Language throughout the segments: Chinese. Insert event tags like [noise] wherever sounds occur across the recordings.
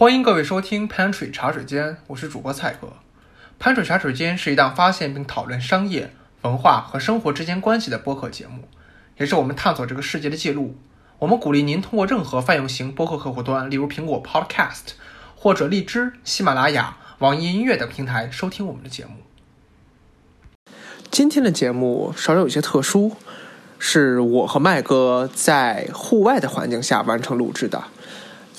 欢迎各位收听 Pantry 茶水间，我是主播蔡哥。Pantry 茶水间是一档发现并讨论商业、文化和生活之间关系的播客节目，也是我们探索这个世界的记录。我们鼓励您通过任何泛用型播客客户端，例如苹果 Podcast 或者荔枝、喜马拉雅、网易音乐等平台收听我们的节目。今天的节目稍稍有些特殊，是我和麦哥在户外的环境下完成录制的。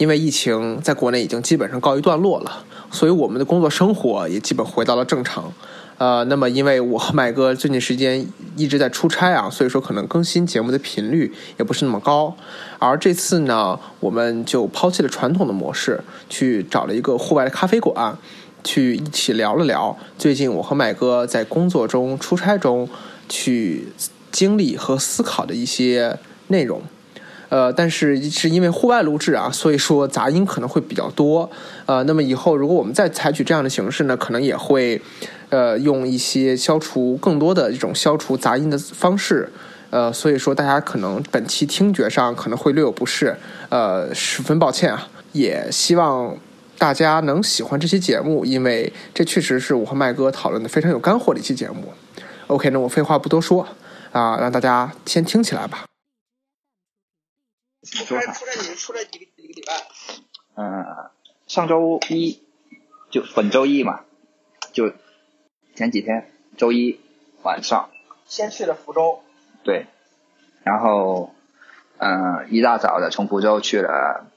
因为疫情在国内已经基本上告一段落了，所以我们的工作生活也基本回到了正常。呃，那么因为我和麦哥最近时间一直在出差啊，所以说可能更新节目的频率也不是那么高。而这次呢，我们就抛弃了传统的模式，去找了一个户外的咖啡馆，去一起聊了聊最近我和麦哥在工作中、出差中去经历和思考的一些内容。呃，但是是因为户外录制啊，所以说杂音可能会比较多。呃，那么以后如果我们再采取这样的形式呢，可能也会呃用一些消除更多的这种消除杂音的方式。呃，所以说大家可能本期听觉上可能会略有不适，呃，十分抱歉啊。也希望大家能喜欢这期节目，因为这确实是我和麦哥讨论的非常有干货的一期节目。OK，那我废话不多说啊，让大家先听起来吧。出差出差你出差几个几个礼拜？嗯，上周一就本周一嘛，就前几天周一晚上。先去了福州。对，然后嗯一大早的从福州去了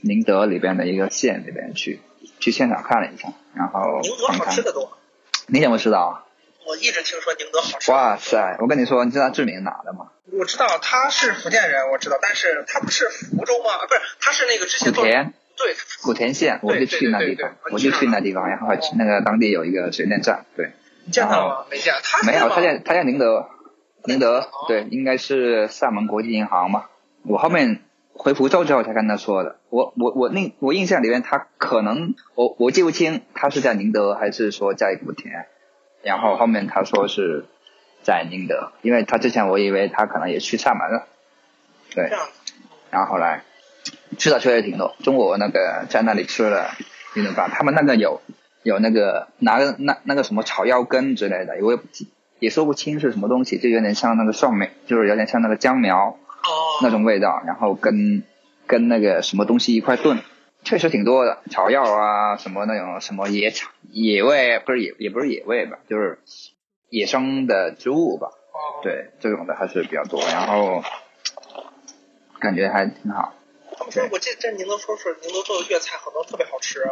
宁德里边的一个县里边去，去现场看了一下，然后宁德好吃的多。你怎么知道啊？我一直听说宁德好吃。哇塞！我跟你说，你知道志明哪的吗？我知道他是福建人，我知道，但是他不是福州吗？不是，他是那个之前莆田。对。莆田县，我就去那地方，我就去那地方，然后那个当地有一个水电站，对。你见他了吗？没见。他没有，他在他在宁德，宁德对，应该是厦门国际银行嘛。我后面回福州之后才跟他说的。我我我那我印象里面，他可能我我记不清他是在宁德还是说在莆田。然后后面他说是在宁德，因为他之前我以为他可能也去厦门了，对。然后后来吃的确实挺多，中午那个在那里吃了一顿饭，他们那个有有那个拿个那那个什么草药根之类的，我也也说不清是什么东西，就有点像那个蒜苗，就是有点像那个姜苗那种味道，然后跟跟那个什么东西一块炖。确实挺多的草药啊，什么那种什么野草、野味，不是野，也不是野味吧，就是野生的植物吧。对，这种的还是比较多，然后感觉还挺好。他们说，我记得在宁德说是宁德做的粤菜很多特别好吃，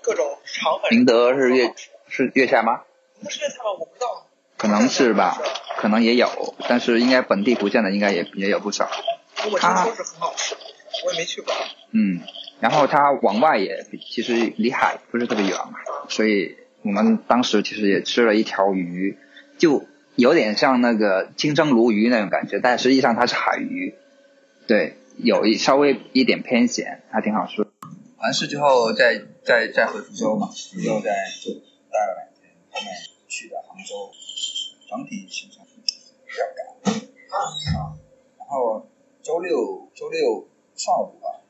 各种肠粉。宁德是粤是粤菜吗？不是粤菜吗？我不知道。可能是吧，可能也有，但是应该本地福建的应该也也有不少。我听说是很好吃，我也没去过。嗯。然后它往外也其实离海不是特别远嘛，所以我们当时其实也吃了一条鱼，就有点像那个清蒸鲈鱼那种感觉，但实际上它是海鱼，对，有一稍微一点偏咸，还挺好吃。完事之后再再再回福州嘛，福州再待了两天，后面去的杭州，整体行程比较赶啊。然后周六周六上午吧。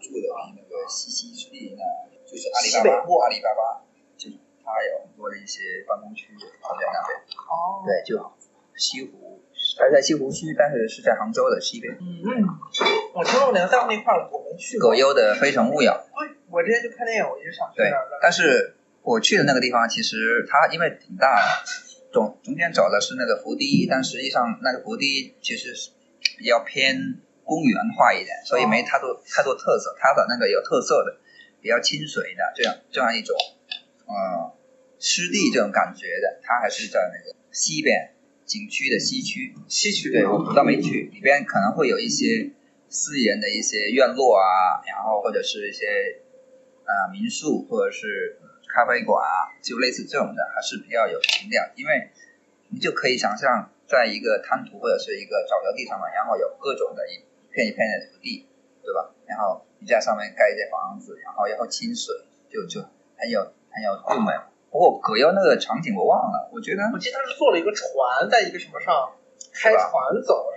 住的那个西溪之地，那就是阿里巴巴，阿里巴巴，就是它有很多的一些办公区就在那边。哦。对，就西湖，还在西湖区，但是是在杭州的西边。嗯嗯。我听说那在那块儿，我没去。葛优的《非诚勿扰》。对，我之前就看电影，我就想去那儿。对，但是我去的那个地方，其实它因为挺大的，中中间走的是那个湖堤，但实际上那个湖堤其实是比较偏。公园化一点，所以没太多太多特色。它的那个有特色的，比较清水的这样这样一种，呃，湿地这种感觉的，它还是在那个西边景区的西区。西区对，我倒没去，里边可能会有一些私人的一些院落啊，然后或者是一些呃民宿或者是咖啡馆啊，就类似这种的，还是比较有情调，因为你就可以想象，在一个滩涂或者是一个沼泽地上面，然后有各种的一。片一片的土地，对吧？然后你在上面盖一些房子，然后然后清水，就就很有很有韵味。不过葛优那个场景我忘了，我觉得我记得他是坐了一个船，在一个什么上开船走？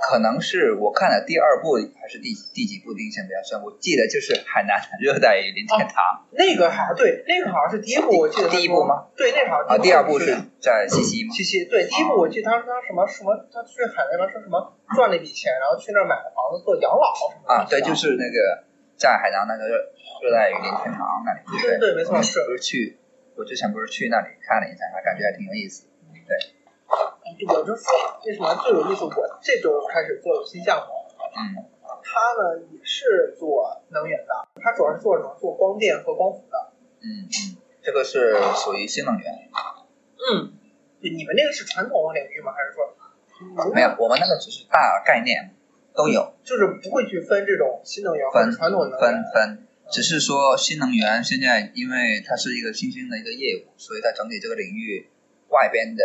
可能是我看了第二部还是第第几部，印象比较深。我记得就是海南的热带雨林天堂那个好像对，那个好像是第一部，我记得第一部吗？对，那个好像啊，第二部是是在西西吗？西西，对，第一部我记得他说他什么什么，他去海那边说什么赚了一笔钱，然后去那儿买了房子做养老什么。啊，对，就是那个在海南那个热热带雨林天堂那里。对对没错不是去，我之前不是去那里看了一下，还感觉还挺有意思。我就说为什么最有意思，我这周开始做有新项目，嗯他呢也是做能源的，他主要是做什么？做光电和光伏的。嗯嗯，这个是属于新能源。嗯，对，你们那个是传统领域吗？还是说没有，我们那个只是大概念都有。就是不会去分这种新能源和传统能源分分，只是说新能源现在因为它是一个新兴的一个业务，所以在整体这个领域外边的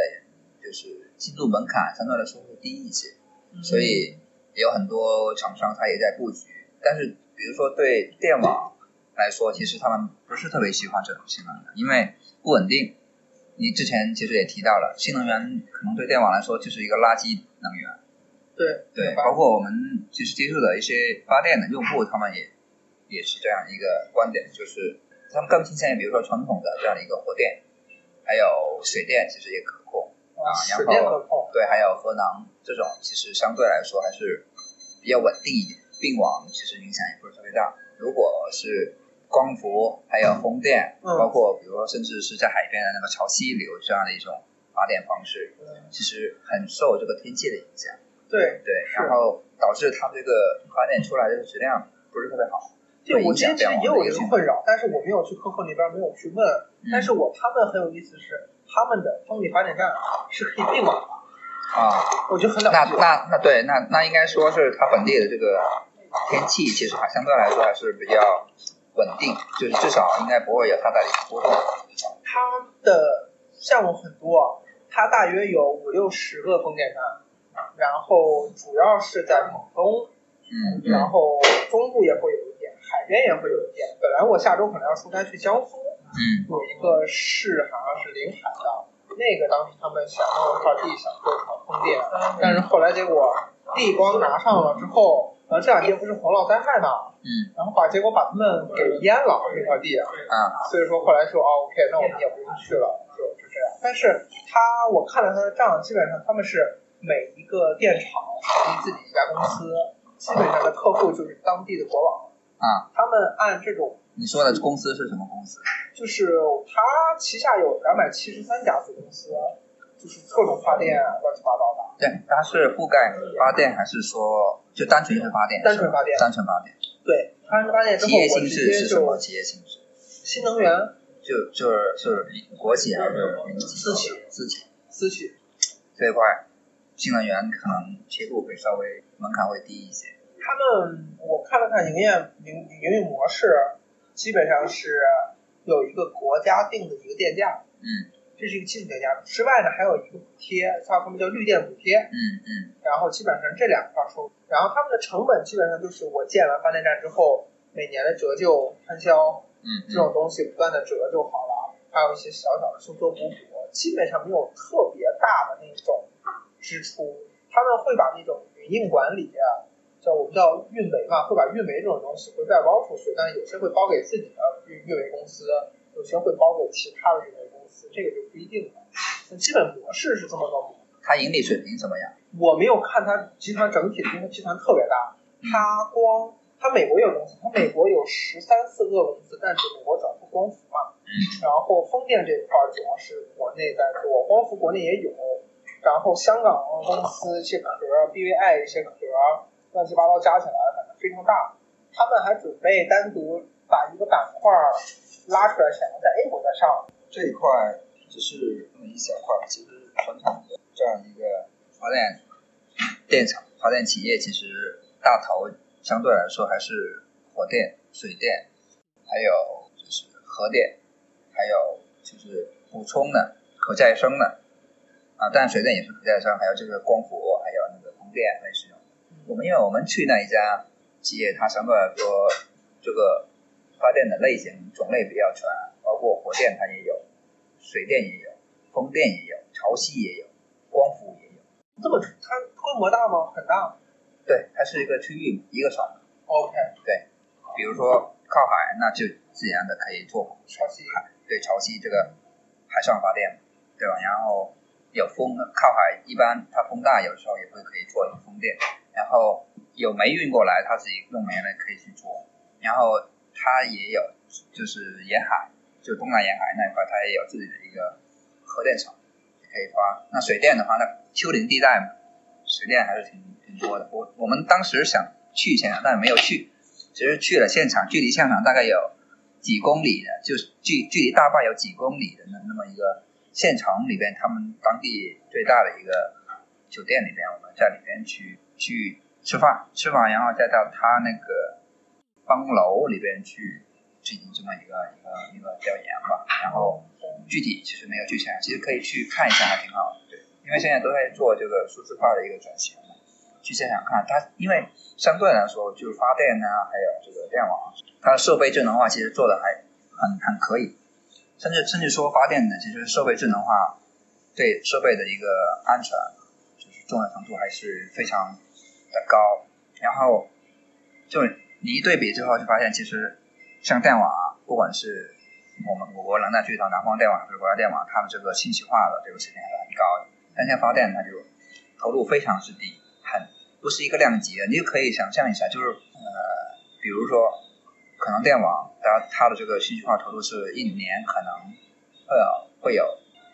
就是进入门槛相对来说会低一些，嗯所以有很多厂商它也在布局。但是比如说对电网来说，其实他们不是特别喜欢这种新能源，因为不稳定。你之前其实也提到了，新能源可能对电网来说就是一个垃圾能源。对对，包括我们其实接触的一些发电的用户，他们也也是这样一个观点，就是他们更倾向于比如说传统的这样的一个火电，还有水电，其实也可控啊，然后。对，还有核能这种，其实相对来说还是比较稳定一点，并网其实影响也不是特别大。如果是光伏，还有风电，嗯包括比如说甚至是在海边的那个潮汐流这样的一种发电方式，其实很受这个天气的影响。对，对，然后导致它这个发电出来的质量不是特别好。对，我之前也有一个个困扰，但是我没有去客户那边没有去问。嗯但是我他们很有意思是，他们的风力发电站是可以并网的，啊，我觉得很了那不起。那那对，那那应该说是它本地的这个天气，其实还相对来说还是比较稳定，就是至少应该不会有太大的波动。它的项目很多，它大约有五六十个风电站，然后主要是在广东，嗯然后中部也会有一点，海边也会有一点。本来我下周可能要出差去江苏，嗯。有一个市好像是临海的，那个当时他们想弄一块地想做场风电，但是后来结果地光拿上了之后，呃这两天不是洪涝灾害嘛，嗯。然后把结果把他们给淹了那块地，啊所以说后来说哦 OK，那我们也不用去了，就就这样。但是他我看了他的账，基本上他们是每一个电厂成立自己一家公司，基本上的客户就是当地的国网，啊，他们按这种你说的公司是什么公司？就是他旗下有两百七十三家子公司，就是各种发电啊乱七八糟的，对，它是覆盖发电还是说就单纯是发电？单纯发电单纯发电。对，他发电之后企业性质是什么？就企业性质？新能源就就是是国企还是民企？私企。私企私企，这一块，新能源可能切入会稍微门槛会低一些。他们我看了看营业营营运模式，基本上是有一个国家定的一个电价，嗯这是一个基础电价。之外呢，还有一个补贴，叫他们叫绿电补贴，嗯嗯然后基本上这两块收。然后他们的成本基本上就是我建完发电站之后，每年的折旧摊销嗯这种东西不断的折就好了，还有一些小小的修修补补，基本上没有特别大的那种支出。他们会把那种云应管理啊，叫我们叫运维嘛，会把运维这种东西会外包出去，但有些会包给自己的运运维公司，有些会包给其他的运维公司，这个就不一定了。那基本模式是这么个模。它盈利水平怎么样？我没有看它集团整体的，因为集团特别大，它光它美国有公司，它美国有十三四个公司，但是美国主要是光伏嘛，嗯然后风电这一块儿主要是国内在做，光伏国内也有，然后香港公司一些壳，BVI 一些壳，乱七八糟加起来反正非常大。他们还准备单独把一个板块拉出来，想要在 A 股再上。这一块只是那么一小块，其实传统的这样一个发电电厂、发电企业，其实大头相对来说还是火电、水电，还有就是核电，还有就是补充的可再生的啊，但水电也是可再生，还有这个光伏，还有那个风电类似的。我们因为我们去那一家企业，它相对来说这个发电的类型种类比较全，包括火电它也有，水电也有，风电也有，潮汐也有，光伏也有。这么它规模大吗？很大。对，它是一个区域一个省。OK，对比如说靠海，那就自然的可以做潮汐海，对潮汐这个海上发电，对吧？然后有风，靠海一般它风大，有时候也会可以做风电。然后有煤运过来，它自己用煤来可以去做。然后它也有就是沿海，就东南沿海那一块，它也有自己的一个核电厂，可以发。那水电的话，那丘陵地带嘛，水电还是挺挺多的。我我们当时想去现场，但是没有去。其实去了现场，距离现场大概有几公里的，就是距距离大坝有几公里的那那么一个县城里边，他们当地最大的一个酒店里边，我们在里边去去吃饭，吃完然后再到他那个办公楼里边去进行这么一个一个一个调研吧。然后具体其实没有去想，其实可以去看一下，还挺好的。对，因为现在都在做这个数字化的一个转型嘛，去现场看它，因为相对来说，就是发电啊，还有这个电网，它的设备智能化其实做的还很很可以，甚至甚至说发电的，其实设备智能化对设备的一个安全就是重要程度还是非常的高。然后就你一对比之后，就发现其实像电网啊，不管是我们我国能源巨头南方电网还是国家电网，它的这个信息化的这个水平还是很高的。但像发电，它就投入非常之低，很不是一个量级的。你就可以想象一下，就是呃，比如说可能电网它它的这个信息化投入是一年可能呃会有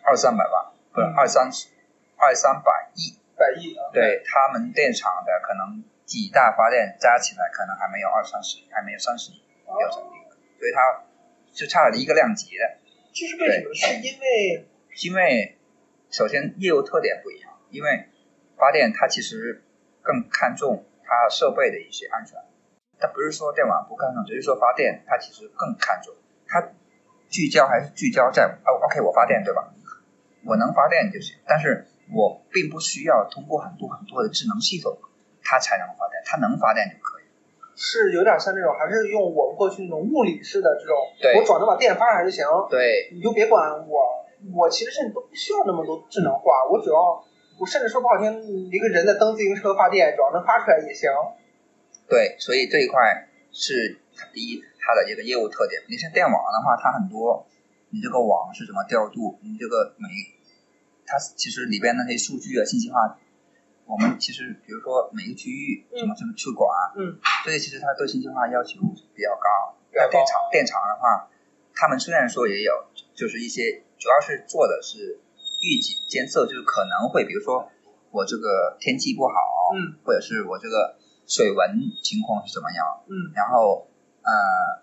二三百万，或者二三十二三百亿。百亿啊，对他们电厂的可能几大发电加起来可能还没有二三十亿，还没有三十亿标准利润，所以它就差了一个量级的。这是为什么？是因为因为首先业务特点不一样，因为发电它其实更看重它设备的一些安全，它不是说电网不看重，只是说发电它其实更看重，它聚焦还是聚焦在哦，OK 我发电对吧？我能发电就行，但是我并不需要通过很多很多的智能系统，它才能发电，它能发电就可以。是有点像那种，还是用我们过去那种物理式的这种，对我转着把电发上来就行，对你就别管我，我其实甚至都不需要那么多智能化，我只要，我甚至说不好听，一个人在蹬自行车发电，只要能发出来也行。对，所以这一块是它第一它的这个业务特点。你像电网的话，它很多，你这个网是怎么调度，你这个每它其实里边那些数据啊、信息化，我们其实比如说每个区域怎么怎么去管，嗯，这些其实它对信息化要求比较高。那电厂电厂的话，他们虽然说也有，就是一些主要是做的是预警监测，就是可能会比如说我这个天气不好，嗯，或者是我这个水文情况是怎么样，嗯，然后呃，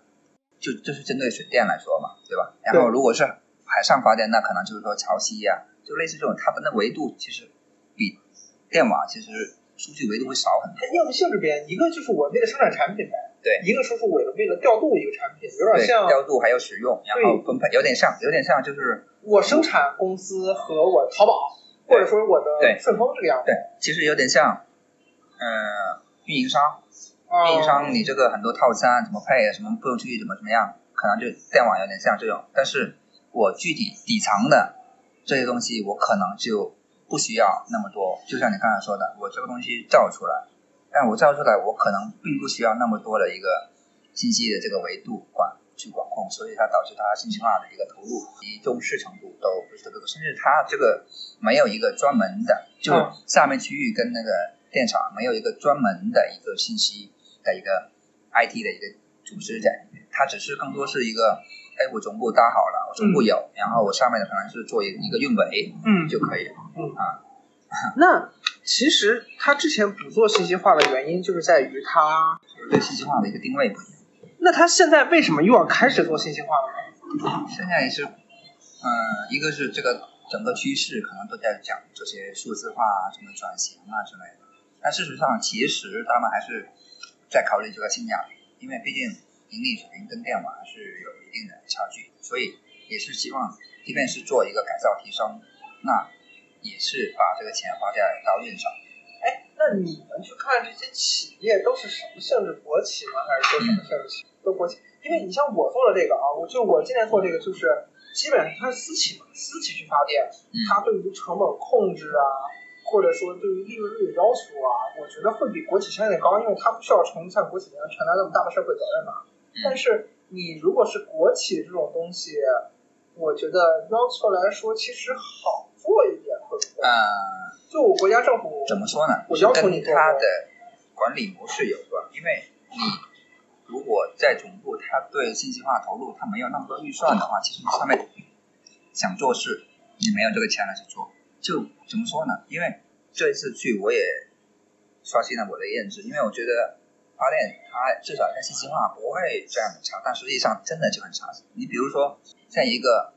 就就是针对水电来说嘛，对吧？然后如果是海上发电，那可能就是说潮汐呀、就类似这种，它的那维度其实比电网其实数据维度会少很多。它业务性质边一个就是我为了生产产品呗，对。一个说是为了为了调度一个产品，有点，像调度还有使用，然后分配，有点像，有点像就是我生产公司和我淘宝，或者说我的顺丰这个样子。对，其实有点像，呃，运营商，啊运营商你这个很多套餐怎么配，什么不用去怎么怎么样，可能就电网有点像这种，但是我具体底层的这些东西，我可能就不需要那么多。就像你刚才说的，我这个东西造出来，但我造出来，我可能并不需要那么多的一个信息的这个维度管去管控，所以它导致它信息化的一个投入及重视程度都不是特别高，甚至它这个没有一个专门的，就嗯下面区域跟那个电厂没有一个专门的一个信息的一个 IT 的一个组织在里面，它只是更多是一个，哎，我总部搭好了，我总部有，然后我上面的可能是做一个一个运维嗯，就可以了。嗯啊 [laughs] 那其实它之前不做信息化的原因，就是在于它，就是对信息化的一个定位不一样。那它现在为什么又要开始做信息化了呢？现在也是，嗯、一个是这个整个趋势可能都在讲这些数字化啊、什么转型啊之类的，但事实上其实他们还是在考虑这个性价比，因为毕竟盈利水平跟电网还是有一定的差距，所以也是希望，即便是做一个改造提升，那也是把这个钱花在刀刃上。哎，那你们去看这些企业都是什么性质？国企吗？还是说什么性质？都国企。因为你像我做的这个啊，我就我今年做这个，就是基本上它是私企嘛，私企去发电，嗯它对于成本控制啊、或者说对于利润率的要求啊，我觉得会比国企相对高，因为它不需要承像国企那样承担那么大的社会责任嘛。但是你如果是国企这种东西，我觉得要求来说其实好做一点，会不会？呃，就我国家政府怎么说呢？我要求你做它的管理模式有关，因为你如果在总部，他对信息化投入他没有那么多预算的话，其实你上面想做事，你没有这个钱来去做。就怎么说呢？因为这一次去我也刷新了我的认知，因为我觉得发电它至少在信息化不会这样的差，但实际上真的就很差。你比如说像一个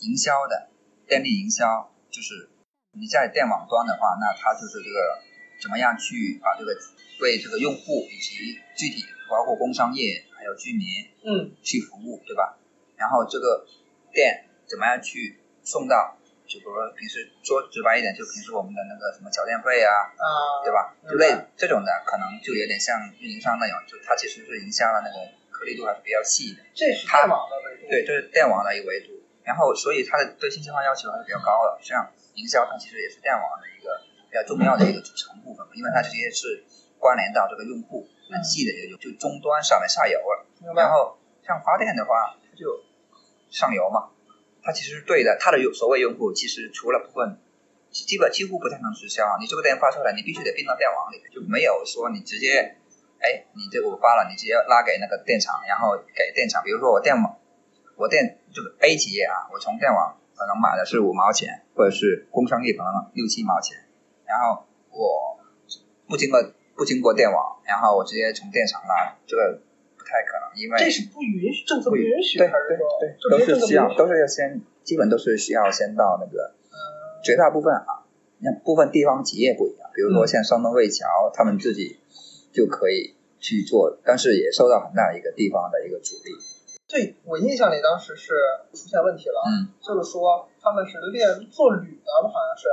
营销的电力营销，就是你在电网端的话，那它就是这个怎么样去把这个为这个用户以及具体包括工商业还有居民嗯去服务，对吧？然后这个电怎么样去送到，就比如说平时说直白一点，就平时我们的那个什么缴电费啊，啊，对吧？就类这种的，可能就有点像运营商那样，就它其实是营销的那个颗粒度还是比较细的。这是电网的维度。对，这是电网的一个维度。然后，所以它的对信息化要求还是比较高的。像营销，它其实也是电网的一个比较重要的一个组成部分，因为它直接是关联到这个用户很细的也就，就终端上面下游了。然。后像发电的话，它就上游嘛，它其实是对的。它的有所谓用户，其实除了部分，基本几乎不太能直销。你这个电发出来，你必须得并到电网里，就没有说你直接，哎，你这个我发了，你直接拉给那个电厂，然后给电厂。比如说我电网，我电这个 A 企业啊，我从电网可能买的是五毛钱，或者是工商业可能六七毛钱，然后我不经过不经过电网，然后我直接从电厂拉，这个太可能，因为这是不允许，政策不允许，对还是说对，就都是需要都是要先，基本都是需要先到那个嗯绝大部分啊，那部分地方企业不一样，比如说嗯像山东魏桥，他们自己就可以去做，但是也受到很大一个地方的一个阻力。对我印象里当时是出现问题了，嗯。就是说他们是练做铝的，好像是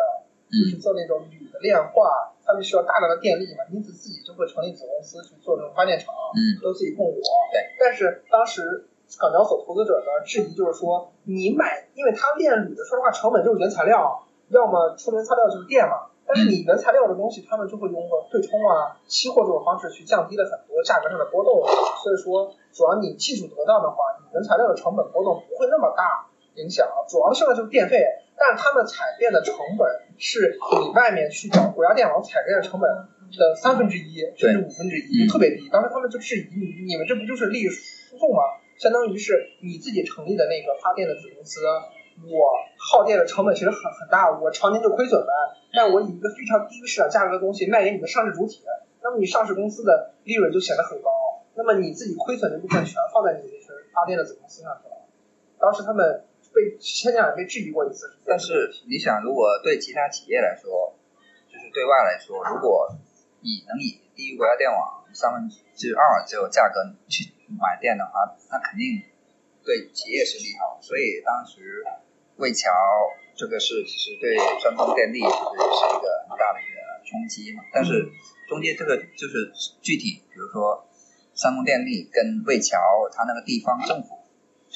就是嗯。做那种铝的炼化，他们需要大量的电力嘛，因此自己就会成立子公司去做这种发电厂，嗯都自己供我。对，但是当时港交所投资者的质疑就是说，你买，因为它炼铝的，说实话成本就是原材料，要么出原材料就是电嘛。但是你原材料的东西，他们就会用个对冲啊、期货这种方式去降低了很多价格上的波动。所以说，主要你技术得当的话，你原材料的成本波动不会那么大影响。主要现在就是电费，但是他们采电的成本是你外面去找国家电网采电的成本的三分之一甚至五分之一，特别低。当时他们就质疑你，你们这不就是利益输送吗？相当于是你自己成立的那个发电的子公司，我耗电的成本其实很很大，我常年就亏损呗。但我以一个非常低市场价格的东西卖给你的上市主体，那么你上市公司的利润就显得很高，那么你自己亏损的部分全放在你这群发电的子公司上去了。当时他们被前两年被质疑过一次，但是你想，如果对其他企业来说，就是对外来说，如果你能以低于国家电网三分之二这个价格去买电的话，那肯定对企业是利好。所以当时魏桥这个是其实对山东电力其实是一个很大的一个冲击嘛。但是中间这个就是具体，比如说山东电力跟魏桥它那个地方政府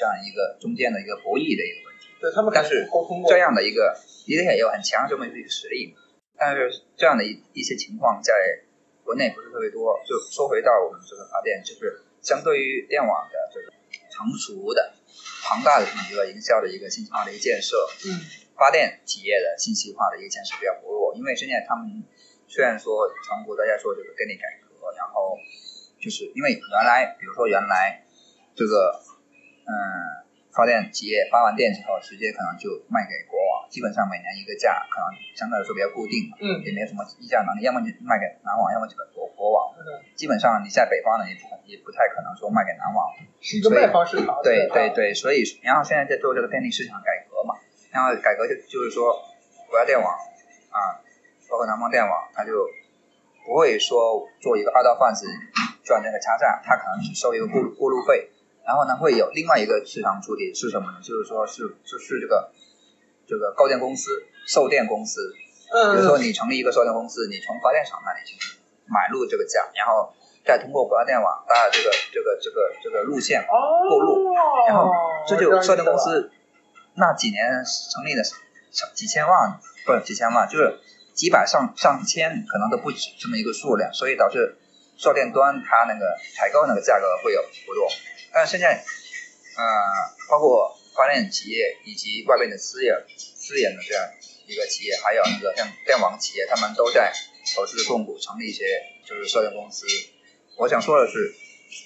这样一个中间的一个博弈的一个问题。对他们但是沟通过这样的一个，一定也有很强这么一个实力嘛。但是这样的一一些情况在国内不是特别多。就说回到我们这个发电，就是相对于电网的这个成熟的、庞大的这么一个营销的一个信息化的一个建设，嗯发电企业的信息化的一个建设比较薄弱。因为现在他们虽然说全国大家说这个电力改革，然后就是因为原来比如说原来这个嗯发电企业发完电之后，直接可能就卖给国网，基本上每年一个价，可能相对来说比较固定，嗯也没有什么议价能力，要么就卖给南网，要么就给国国网。嗯，基本上你在北方呢，也不可也不太可能说卖给南网。是一个卖方市场。对对对对，所以然后现在在做这个电力市场改革嘛，然后改革就就是说国家电网啊，包括南方电网，它就不会说做一个二道贩子赚这个差价，它可能只收一个过路过路费，然后呢会有另外一个市场主体是什么呢？就是说是就是这个这个购电公司、售电公司，比如说嗯，你成立一个售电公司，你从发电厂那里去买入这个价，然后再通过国家电网搭这个这个这个这个路线哦，过路然后这就售电公司那几年成立的几千万不是几千万，就是几百上上千可能都不止这么一个数量，所以导致售电端它那个采购那个价格会有浮动。但是现在，呃，包括发电企业以及外面的私业私人的这样一个企业，还有那个像电网企业，他们都在投资控股成立一些就是售电公司。我想说的是，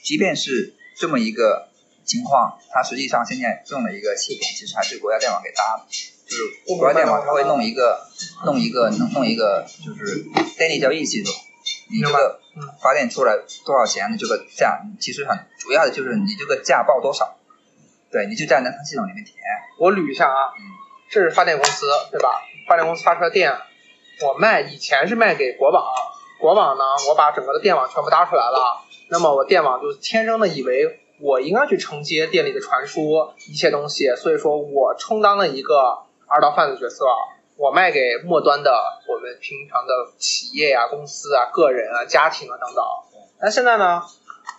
即便是这么一个情况，它实际上现在用的一个系统，其实还是国家电网给搭的，就是国家电网它会弄一个弄一个弄弄一个就是电力交易系统，你这个发电出来多少钱，的这个价其实很主要的就是你这个价报多少，对，你就在那套系统里面填。我捋一下啊，嗯，这是发电公司对吧？发电公司发出来电，我卖以前是卖给国网，国网呢，我把整个的电网全部搭出来了，那么我电网就天生的以为我应该去承接电力的传输一切东西，所以说我充当了一个二道贩子角色，我卖给末端的我们平常的企业啊、公司啊、个人啊、家庭啊等等。那现在呢，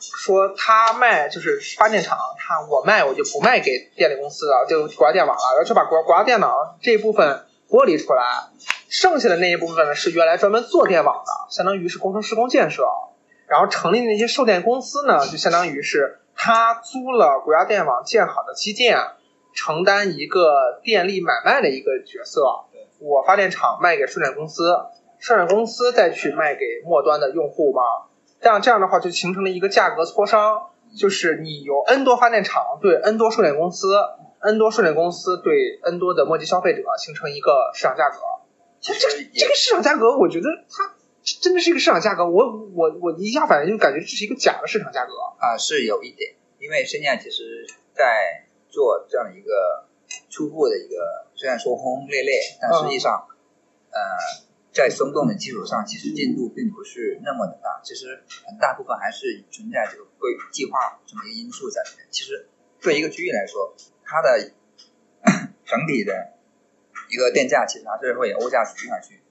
说他卖就是发电厂，他我卖我就不卖给电力公司了，就国家电网了，然后就把国国家电网这一部分剥离出来，剩下的那一部分呢是原来专门做电网的，相当于是工程施工建设，然后成立那些售电公司呢，就相当于是他租了国家电网建好的基建，承担一个电力买卖的一个角色。我发电厂卖给售电公司，售电公司再去卖给末端的用户嘛。这样这样的话就形成了一个价格磋商，就是你有 N 多发电厂对 N 多售电公司，N 多售电公司对 N 多的末级消费者形成一个市场价格。其实这这个市场价格，我觉得它真的是一个市场价格。我我我一下反应就感觉这是一个假的市场价格。啊，是有一点，因为现在其实，在做这样一个初步的一个，虽然说轰轰烈烈，但实际上，呃，在松动的基础上，其实进度并不是那么的大。其实很大部分还是存在这个规计划这么一个因素在里面。其实对一个区域来说，它的 [clears throat] 整体的一个电价，其实还是会由物价局来去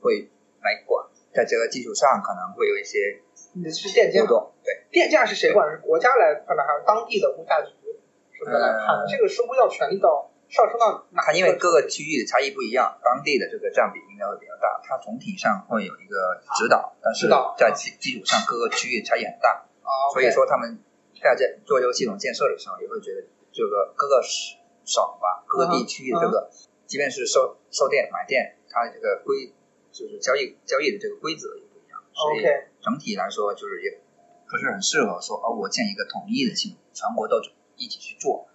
会来管，在这个基础上可能会有一些你是电价对。电价是谁管？是国家来判断，还是当地的物价局是不是来判？呃这个是不是要权力到上升到哪它？因为各个区域的差异不一样，当地的这个占比应该会比较大。它总体上会有一个指导，但是在基基础上各个区域差异很大，啊，所以说他们在这做这个系统建设的时候，也会觉得这个各个省吧，各个地区的这个，即便是售售电买电，它的这个规就是交易交易的这个规则也不一样，所以整体来说就是也不是很适合说哦，我建一个统一的系统，全国都一起去做，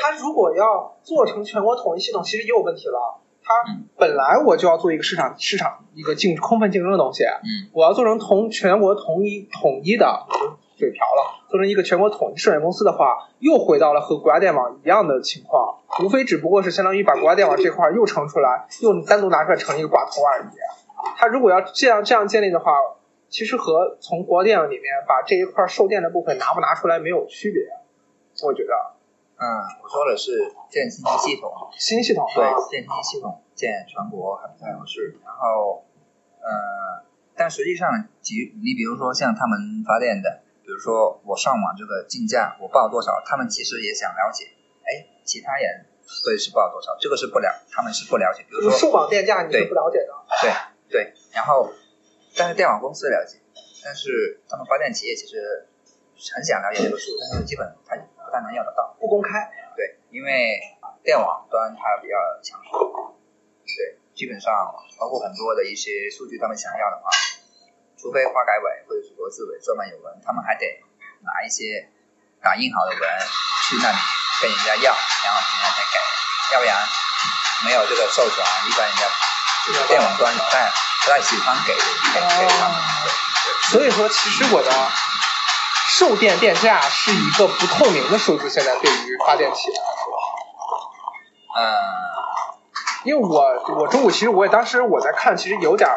它如果要做成全国统一系统，其实也有问题了。它嗯。本来我就要做一个市场市场一个竞充分竞争的东西，嗯。我要做成同全国统一统一的，嘴瓢了，做成一个全国统一售电公司的话，又回到了和国家电网一样的情况，无非只不过是相当于把国家电网这块儿又成出来，又单独拿出来成一个寡头而已。它如果要这样这样建立的话，其实和从国电里面把这一块售电的部分拿不拿出来没有区别，我觉得嗯，我说的是建信息系统，新系统对啊，建信息系统建全国还不太合适。然后，呃，但实际上，举你比如说像他们发电的，比如说我上网这个竞价我报多少，他们其实也想了解，哎，其他人会是报多少，这个是不了，他们是不了解。比如说，数网电价你是对不了解的。对对，然后，但是电网公司了解，但是他们发电企业其实很想了解这个数，但是基本他不太能要得到。不公开，对，因为电网端它比较强势，对，基本上包括很多的一些数据，他们想要的话，除非发改委或者是国资委专门有人，他们还得拿一些打印好的文去那里跟人家要，然后人家才给，要不然没有这个授权，一般人家就是电网端不太不太喜欢给给给他们，对。所以说其实我的售电电价是一个不透明的数字，现在对于发电企业来说。嗯，因为我我中午其实我也当时我在看，其实有点儿，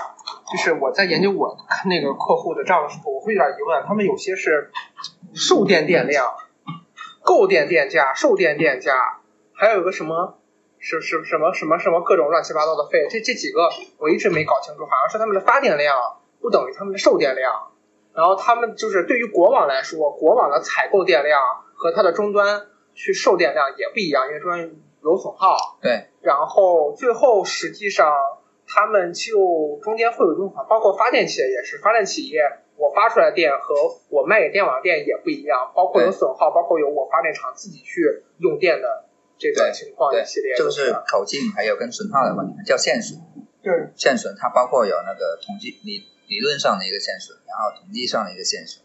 就是我在研究我看那个客户的账的时候，我会有点疑问，他们有些是售电电量、购电电价、售电电价，还有一个什么是是什么什么什么各种乱七八糟的费，这这几个我一直没搞清楚，好像是他们的发电量不等于他们的售电量，然后他们就是对于国网来说，国网的采购电量和它的终端去售电量也不一样，因为终端有损耗。对，然后最后实际上他们就中间会有用法，包括发电企业也是，发电企业我发出来的电和我卖给电网电也不一样，包括有损耗，包括有我发电厂自己去用电的这个情况一系列，这个是口径还有跟损耗的问题，叫线损。对线损它包括有那个统计理理论上的一个现实，然后统计上的一个现实，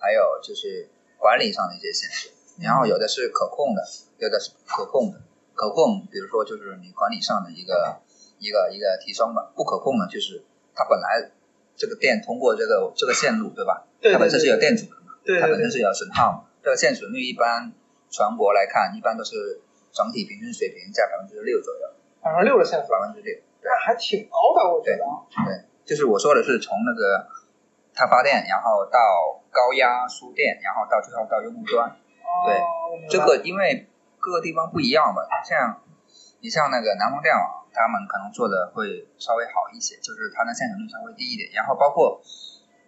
还有就是管理上的一些现实，然后有的是可控的，有的是不可控的。可控，比如说就是你管理上的一个一个一个提升吧，不可控的就是它本来这个电通过这个这个线路对吧？对对它本身是有对电阻的嘛，对它本身是有损耗嘛。这个线损率一般全国来看，一般都是整体平均水平在百分之六左右，百分之六的线索，百分之六。对那还挺高的，我觉得。对，就是我说的是从那个它发电，然后到高压输电，然后到最后到用户端。对这个因为各个地方不一样吧，像你像那个南方电网，他们可能做的会稍微好一些，就是它的线程率稍微低一点。然后包括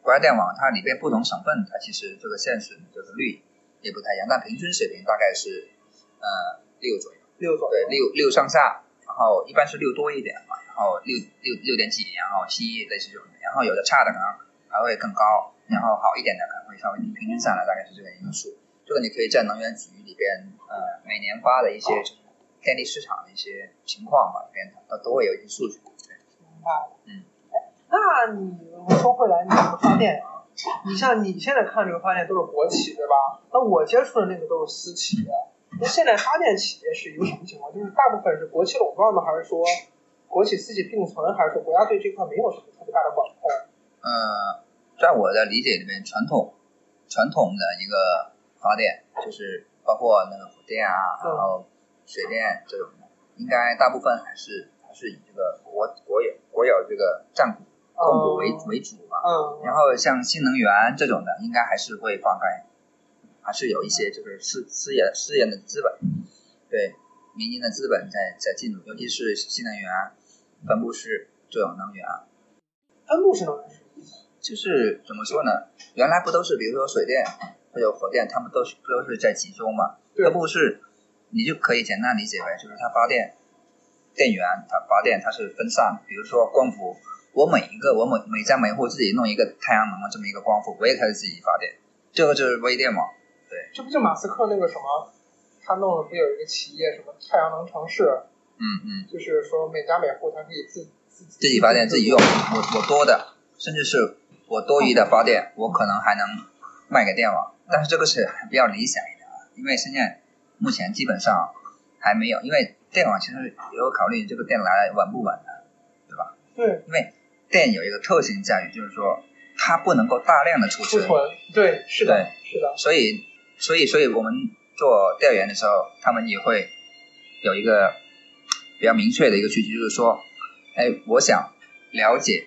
国家电网，它里边不同省份，它其实这个线损这个率也不太一样，但平均水平大概是呃六左右。六左右对，六六上下，然后一般是六多一点后六六六点几，然后七类似这种的，然后有的差的可能还会更高，然后好一点的可能会稍微低，平均下来大概是这个一个数。这个你可以在能源局里边，呃，每年发的一些就是电力市场的一些情况吧，里边它都会有一些数据。对，明白了。嗯哎，那你说回来，你这个发电啊，你像你现在看这个发电都是国企对吧？那我接触的那个都是私企。那现在发电企业是一个什么情况？就是大部分是国企垄断吗？还是说国企自己并存？还是说国家对这块没有什么特别大的管控？嗯，在我的理解里面，传统传统的一个发电，就是包括那个火电啊，嗯然后水电这种的，应该大部分还是还是以这个国国有国有这个占股控股为、嗯为主吧。嗯，然后像新能源这种的，应该还是会放开，还是有一些就是私私人私人的资本，对民营的资本在在进入，尤其是新能源、分布式这种能源。分布式能源？就是怎么说呢？原来不都是比如说水电还有火电，他们都是都是在集中嘛？对分布式，你就可以简单理解为就是它发电电源，它发电它是分散。比如说光伏，我每一个我每每家每户自己弄一个太阳能的这么一个光伏，我也开始自己发电，这个就是微电网。这不就马斯克那个什么，他弄的不有一个企业什么太阳能城市，嗯嗯，就是说每家每户他可以自自自己发电自己用，我我多的，甚至是我多余的发电，我可能还能卖给电网，但是这个是比较理想一点啊，因为现在目前基本上还没有，因为电网其实也有考虑这个电来稳不稳的，对吧？对因为电有一个特性在于，就是说它不能够大量的储存，储存，对，是的，是的，所以所以所以我们做调研的时候，他们也会有一个比较明确的一个需求，就是说，哎，我想了解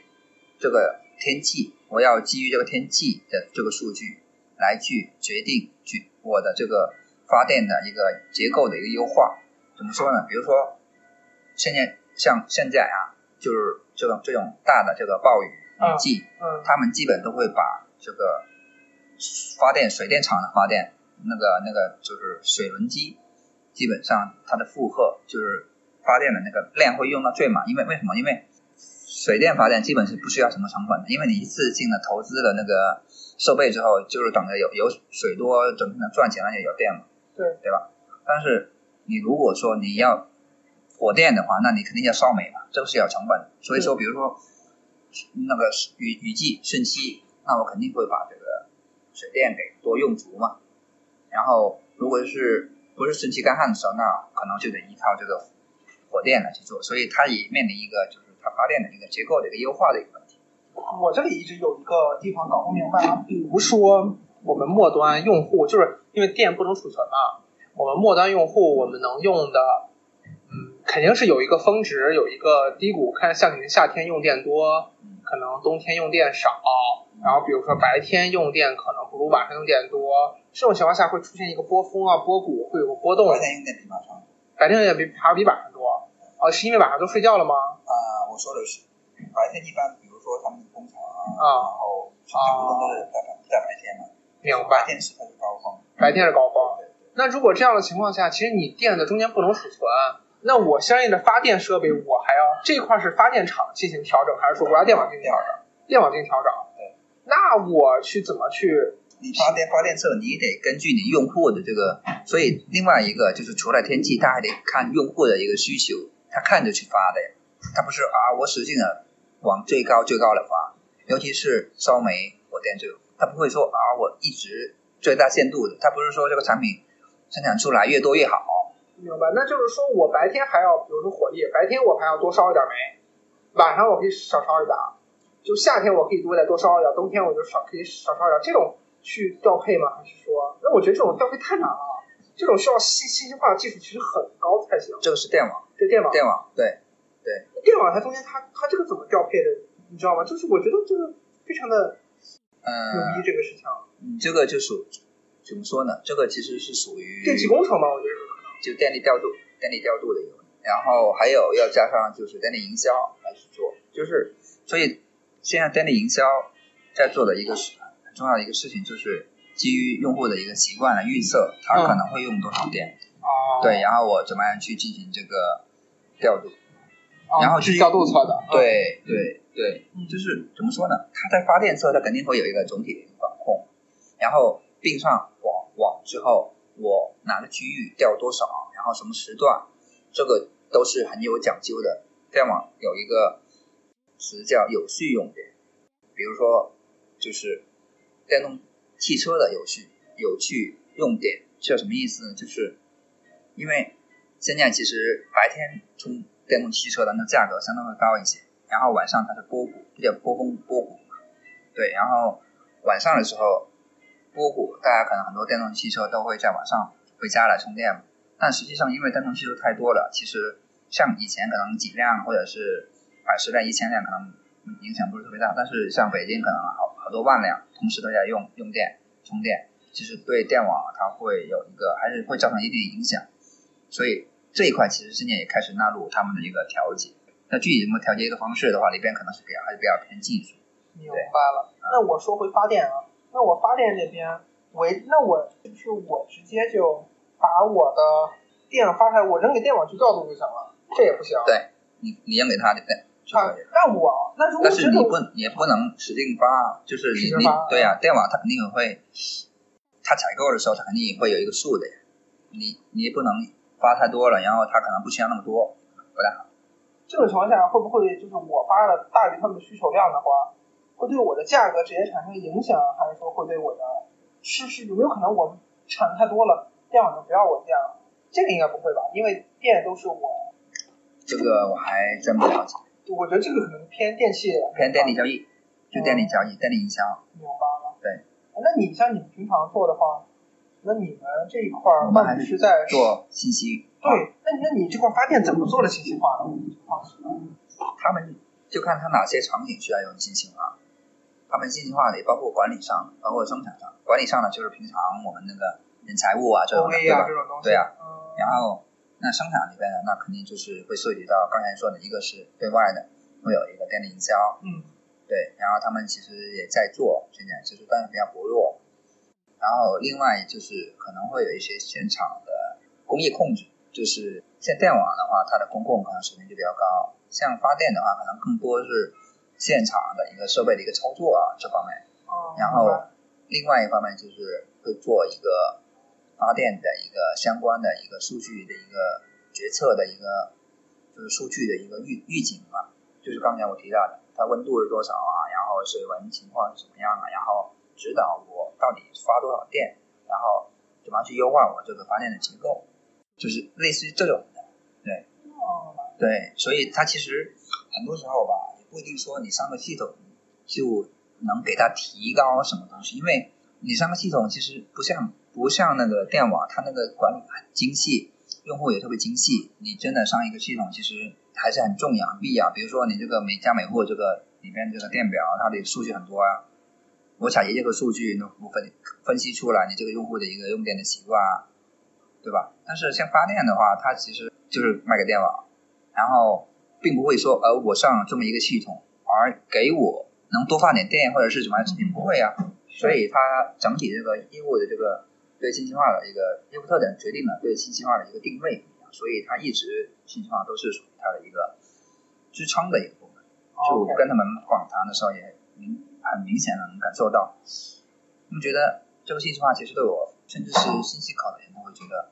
这个天气，我要基于这个天气的这个数据来去决定去我的这个发电的一个结构的一个优化。怎么说呢？比如说，现在像现在啊，就是这种这种大的这个暴雨雨季，嗯他们基本都会把这个发电水电厂的发电那个那个就是水轮机，基本上它的负荷就是发电的那个量会用到最满，因为为什么？因为水电发电基本是不需要什么成本的，因为你一次性的投资了那个设备之后，就是等着有有水多，整天的赚钱了就有电嘛，对对吧？但是你如果说你要火电的话，那你肯定要烧煤嘛，这个是有成本的。所以说，比如说那个雨雨季汛期，那我肯定会把这个水电给多用足嘛。然后如果是不是汛期干旱的时候，那可能就得依靠这个火电来去做。所以它也面临一个就是它发电的一个结构的一个优化的一个问题。我这里一直有一个地方搞不明白啊，比如说我们末端用户，就是因为电不能储存嘛，我们末端用户我们能用的，嗯，肯定是有一个峰值，有一个低谷。看像你们夏天用电多，可能冬天用电少，然后比如说白天用电可能不如晚上用电多，这种情况下会出现一个波峰啊、波谷，会有个波动。白天用电比晚上白天也比还要比晚上多，啊，是因为晚上都睡觉了吗？啊、我说的是白天一般，比如说他们工厂啊，啊然后生产活动都是在白在白天嘛，明白，天是它是高峰。白天是高峰。对对那如果这样的情况下，其实你电的中间不能储存，那我相应的发电设备，我还要这块是发电厂进行调整，还是说国家电网进行调整？电网进行调整。对。那我去怎么去？你发电发电侧，你得根据你用户的这个，所以另外一个就是除了天气，他还得看用户的一个需求，他看着去发的，他不是啊，我使劲的往最高最高的发，尤其是烧煤火电这种，他不会说啊，我一直最大限度的，他不是说这个产品生产出来越多越好。明白，那就是说我白天还要，比如说火力，白天我还要多烧一点煤，晚上我可以少烧一点，就夏天我可以多再多烧一点，冬天我就少可以少烧一点，这种。去调配吗？还是说？那我觉得这种调配太难了，这种需要信信息化技术其实很高才行。这个是电网，这电网，电网，对对。电网它中间它它这个怎么调配的？你知道吗？就是我觉得这个非常的牛逼，这个事情。嗯，这个就属怎么说呢？这个其实是属于电气工程吧？我觉得可能就电力调度、电力调度的一个，然后还有要加上就是电力营销来去做，就是所以现在电力营销在做的一个是。重要的一个事情就是基于用户的一个习惯来预测他可能会用多少电，哦。对，然后我怎么样去进行这个调度，然后是调度侧的，对对对，就是怎么说呢？它在发电侧，它肯定会有一个总体的一个管控，然后并上网网之后，我哪个区域调多少，然后什么时段，这个都是很有讲究的。电网有一个词叫有序用电，比如说就是。电动汽车的有序有序用电是什么意思呢？就是因为现在其实白天充电动汽车的那价格相对会高一些，然后晚上它是波谷，比较波峰波谷嘛。对，然后晚上的时候波谷，大家可能很多电动汽车都会在晚上回家来充电。但实际上，因为电动汽车太多了，其实像以前可能几辆或者是百十辆、一千辆可能。影响不是特别大，但是像北京可能好好多万辆同时都在用用电充电，其实对电网它会有一个还是会造成一定影响，所以这一块其实今年也开始纳入他们的一个调节。那具体怎么调节一个方式的话，里边可能是比较还是比较偏技术。明白了。那我说回发电啊，那我发电这边，我那我就是我直接就把我的电发出来，我扔给电网去调度就行了，这也不行。对，你你扔给他对。啊，那我那如果但是你不也不能使劲发，就是你你对呀，电网它肯定会，它采购的时候它肯定也会有一个数的呀，你你也不能发太多了，然后它可能不需要那么多，不太好。这种情况下会不会就是我发的大于他们的需求量的话，会对我的价格直接产生影响，还是说会对我的是是有没有可能我产太多了，电网就不要我电了？这个应该不会吧，因为电都是我。这个我还真不了解。我觉得这个可能偏电器，偏电力交易，就电力交易、电力营销。明白了。对。那你像你们平常做的话，那你们这一块儿，我们还是在做信息。对，那那你这块发电怎么做的信息化呢？他们就看他哪些场景需要用信息化，他们信息化的也包括管理上，包括生产上。管理上呢，就是平常我们那个人财务啊这种，对吧？对啊。然后。那生产里边呢，那肯定就是会涉及到刚才说的一个是对外的，会有一个电力营销，嗯，对，然后他们其实也在做，现在就是但是比较薄弱。然后另外就是可能会有一些现场的工艺控制，就是像电网的话，它的公共可能水平就比较高，像发电的话，可能更多是现场的一个设备的一个操作啊这方面。哦。然后另外一方面就是会做一个。发电的一个相关的一个数据的一个决策的一个就是数据的一个预预警嘛，就是刚才我提到的，它温度是多少啊，然后水文情况是什么样啊，然后指导我到底发多少电，然后怎么去优化我这个发电的结构，就是类似于这种的，对，对，所以它其实很多时候吧，也不一定说你上个系统就能给它提高什么东西，因为你上个系统其实不像。不像那个电网，它那个管理很精细，用户也特别精细。你真的上一个系统，其实还是很重要、很必要。比如说你这个每家每户这个里边这个电表，它的数据很多啊。我采集这个数据，那部分分析出来你这个用户的一个用电的习惯，啊对吧？但是像发电的话，它其实就是卖给电网，然后并不会说，呃，我上这么一个系统，而给我能多发点电或者是什么，并不会啊。所以它整体这个业务的这个。对信息化的一个业务特点决定了对信息化的一个定位不一样。所以它一直信息化都是属于它的一个支撑的一个部分。就我跟他们访谈的时候也明很明显的能感受到，他们觉得这个信息化其实对我，甚至是信息考的人，他会觉得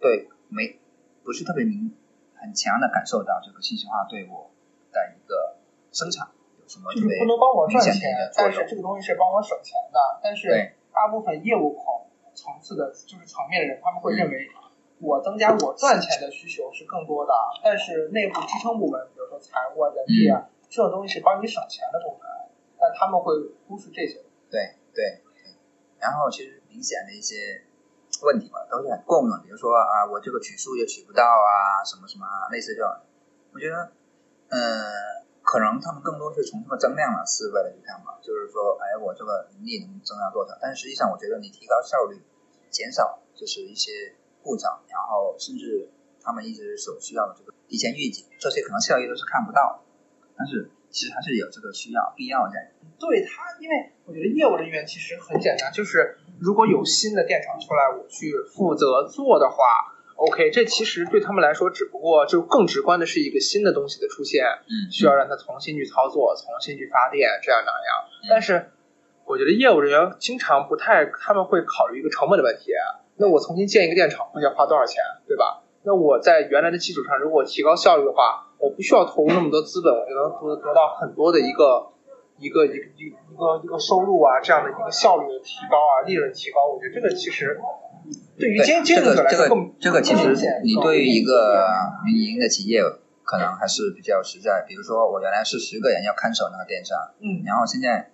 对没不是特别明很强的感受到这个信息化对我的一个生产有什么就是特别不能帮我赚明显的一钱个，作用但是这。个东西是帮我省钱的。但是大部分业务口层次的，就是层面的人，他们会认为我增加我赚钱的需求是更多的，但是内部支撑部门，比如说财务啊、人力啊，这种东西是帮你省钱的部门，但他们会忽视这些。对对。对，然后其实明显的一些问题嘛，都是很共用，比如说啊，我这个取数也取不到啊，什么什么啊，类似这种，我觉得，呃，可能他们更多是从这个增量的思维来去看吧，就是说，哎，我这个盈利能增加多少？但实际上，我觉得你提高效率，减少就是一些故障，然后甚至他们一直所需要的这个提前预警，这些可能效益都是看不到，但是其实还是有这个需要必要在。对他，因为我觉得业务人员其实很简单，就是如果有新的电厂出来，我去负责做的话，OK，这其实对他们来说，只不过就更直观的是一个新的东西的出现，嗯需要让他重新去操作，重新去发电，这样那样。嗯但是我觉得业务人员经常不太，他们会考虑一个成本的问题。那我重新建一个电厂会要花多少钱，对吧？那我在原来的基础上，如果提高效率的话，我不需要投入那么多资本，我就能得得到很多的一个一个一个一个一个一个收入啊，这样的一个效率的提高啊，利润提高。我觉得这个其实对于这个营者来这个说更这个其实你对于一个民营的企业可能还是比较实在。比如说我原来是十个人要看守那个电商，嗯然后现在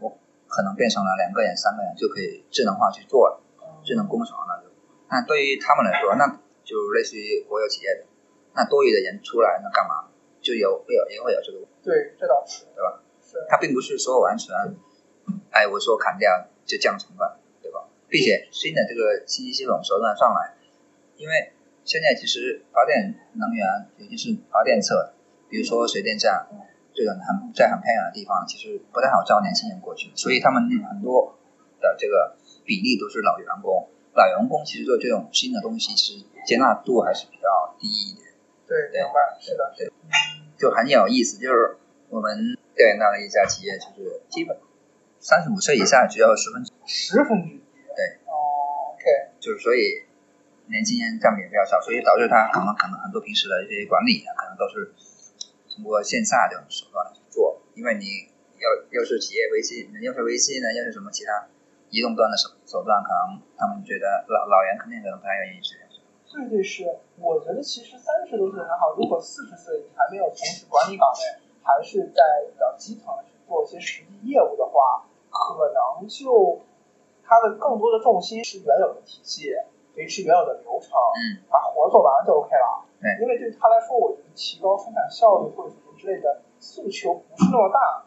我可能变成了两个人、三个人就可以智能化去做了，智能工厂了就。那对于他们来说，那就类似于国有企业的，那多余的人出来那干嘛？就有会有也会有这个问题，对，这倒是对吧？是它并不是说完全，哎，我说砍掉就降成本？并且新的这个信息系统手段上来，因为现在其实发电能源，尤其是发电侧，比如说水电站这种很在很偏远的地方，其实不太好招年轻人过去，所以他们很多的这个比例都是老员工。老员工其实做这种新的东西，其实接纳度还是比较低一点。对，对明白，是的，对，就很有意思。就是我们调研到了一家企业，就是基本三十五岁以下只有十分之，十分就是所以年轻人占比比较少，所以导致他可能可能很多平时的一些管理啊，可能都是通过线下这种手段去做。因为你要又是企业微信，又是微信呢，又是什么其他移动端的手手段，可能他们觉得老老人肯定可能不太愿意去。对对是，我觉得其实三十多岁还好，如果四十岁你还没有从事管理岗位，还是在比较基层去做一些实际业务的话，可能就它的更多的重心是原有的体系，维持原有的流程，嗯，把活儿做完就 OK 了。对因为对他来说，我觉得提高生产效率或者什么之类的诉求不是那么大。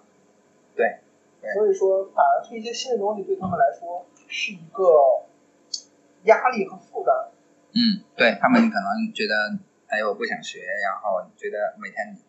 对，对所以说反而推一些新的东西对他们来说是一个压力和负担。嗯，对他们可能觉得，哎，我不想学，然后觉得每天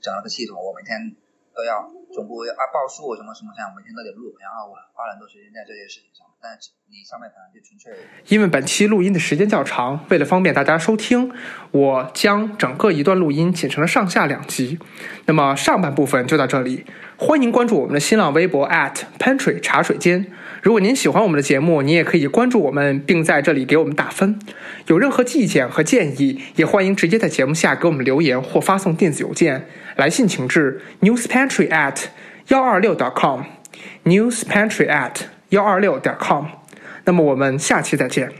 整了个系统，我每天都要总部要啊报数什么什么这样，每天都得录，然后我花了很多时间在这些事情上，但是你上面可能就纯粹因为本期录音的时间较长，为了方便大家收听，我将整个一段录音剪成了上下两集。那么上半部分就到这里，欢迎关注我们的新浪微博 at pantry 茶水间。如果您喜欢我们的节目，您也可以关注我们，并在这里给我们打分。有任何意见和建议，也欢迎直接在节目下给我们留言或发送电子邮件。来信请至 newspantry at 幺二六 com，newspantry at 幺二六 .com。那么我们下期再见。